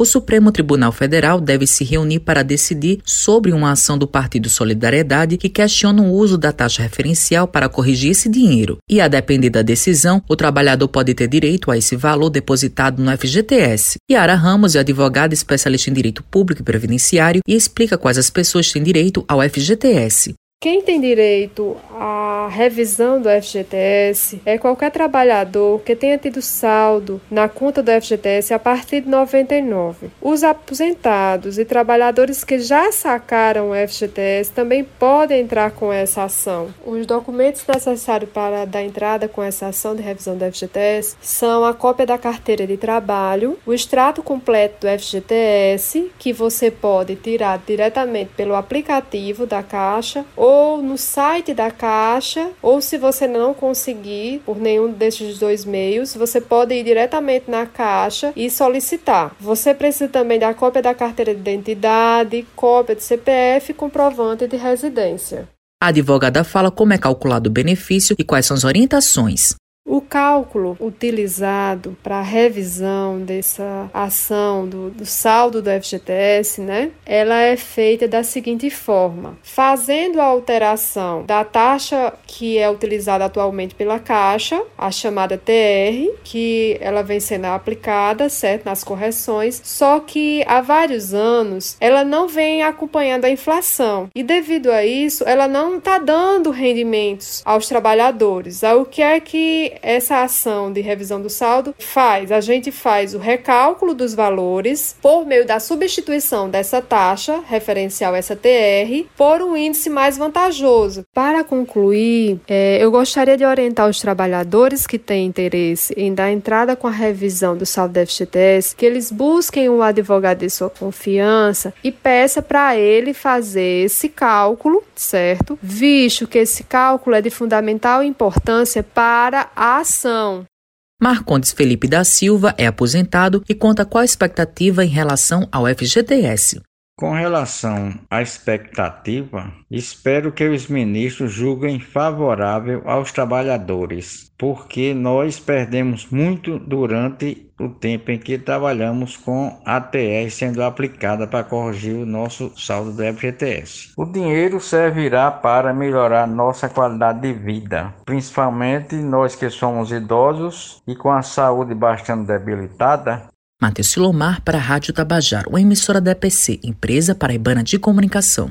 O Supremo Tribunal Federal deve se reunir para decidir sobre uma ação do Partido Solidariedade que questiona o uso da taxa referencial para corrigir esse dinheiro. E a depender da decisão, o trabalhador pode ter direito a esse valor depositado no FGTS. Yara Ramos é advogada especialista em direito público e previdenciário e explica quais as pessoas têm direito ao FGTS. Quem tem direito à revisão do FGTS é qualquer trabalhador que tenha tido saldo na conta do FGTS a partir de 99. Os aposentados e trabalhadores que já sacaram o FGTS também podem entrar com essa ação. Os documentos necessários para dar entrada com essa ação de revisão do FGTS são a cópia da carteira de trabalho, o extrato completo do FGTS, que você pode tirar diretamente pelo aplicativo da Caixa ou ou no site da Caixa, ou se você não conseguir por nenhum desses dois meios, você pode ir diretamente na Caixa e solicitar. Você precisa também da cópia da carteira de identidade, cópia de CPF e comprovante de residência. A advogada fala como é calculado o benefício e quais são as orientações. O cálculo utilizado para a revisão dessa ação do, do, saldo do FGTS, né, ela é feita da seguinte forma: fazendo a alteração da taxa que é utilizada atualmente pela Caixa, a chamada TR, que ela vem sendo aplicada, certo, nas correções, só que há vários anos ela não vem acompanhando a inflação e devido a isso ela não está dando rendimentos aos trabalhadores. O que é que essa ação de revisão do saldo faz, a gente faz o recálculo dos valores por meio da substituição dessa taxa referencial essa TR por um índice mais vantajoso. Para concluir, é, eu gostaria de orientar os trabalhadores que têm interesse em dar entrada com a revisão do saldo da FGTS, que eles busquem um advogado de sua confiança e peça para ele fazer esse cálculo, certo? Visto que esse cálculo é de fundamental importância para a ação. Marcondes Felipe da Silva é aposentado e conta qual a expectativa em relação ao FGTS. Com relação à expectativa, espero que os ministros julguem favorável aos trabalhadores, porque nós perdemos muito durante o tempo em que trabalhamos com a TR sendo aplicada para corrigir o nosso saldo do FGTS. O dinheiro servirá para melhorar nossa qualidade de vida, principalmente nós que somos idosos e com a saúde bastante debilitada, Matheus Silomar para a Rádio Tabajaro, uma emissora da EPC, Empresa Paraibana de Comunicação.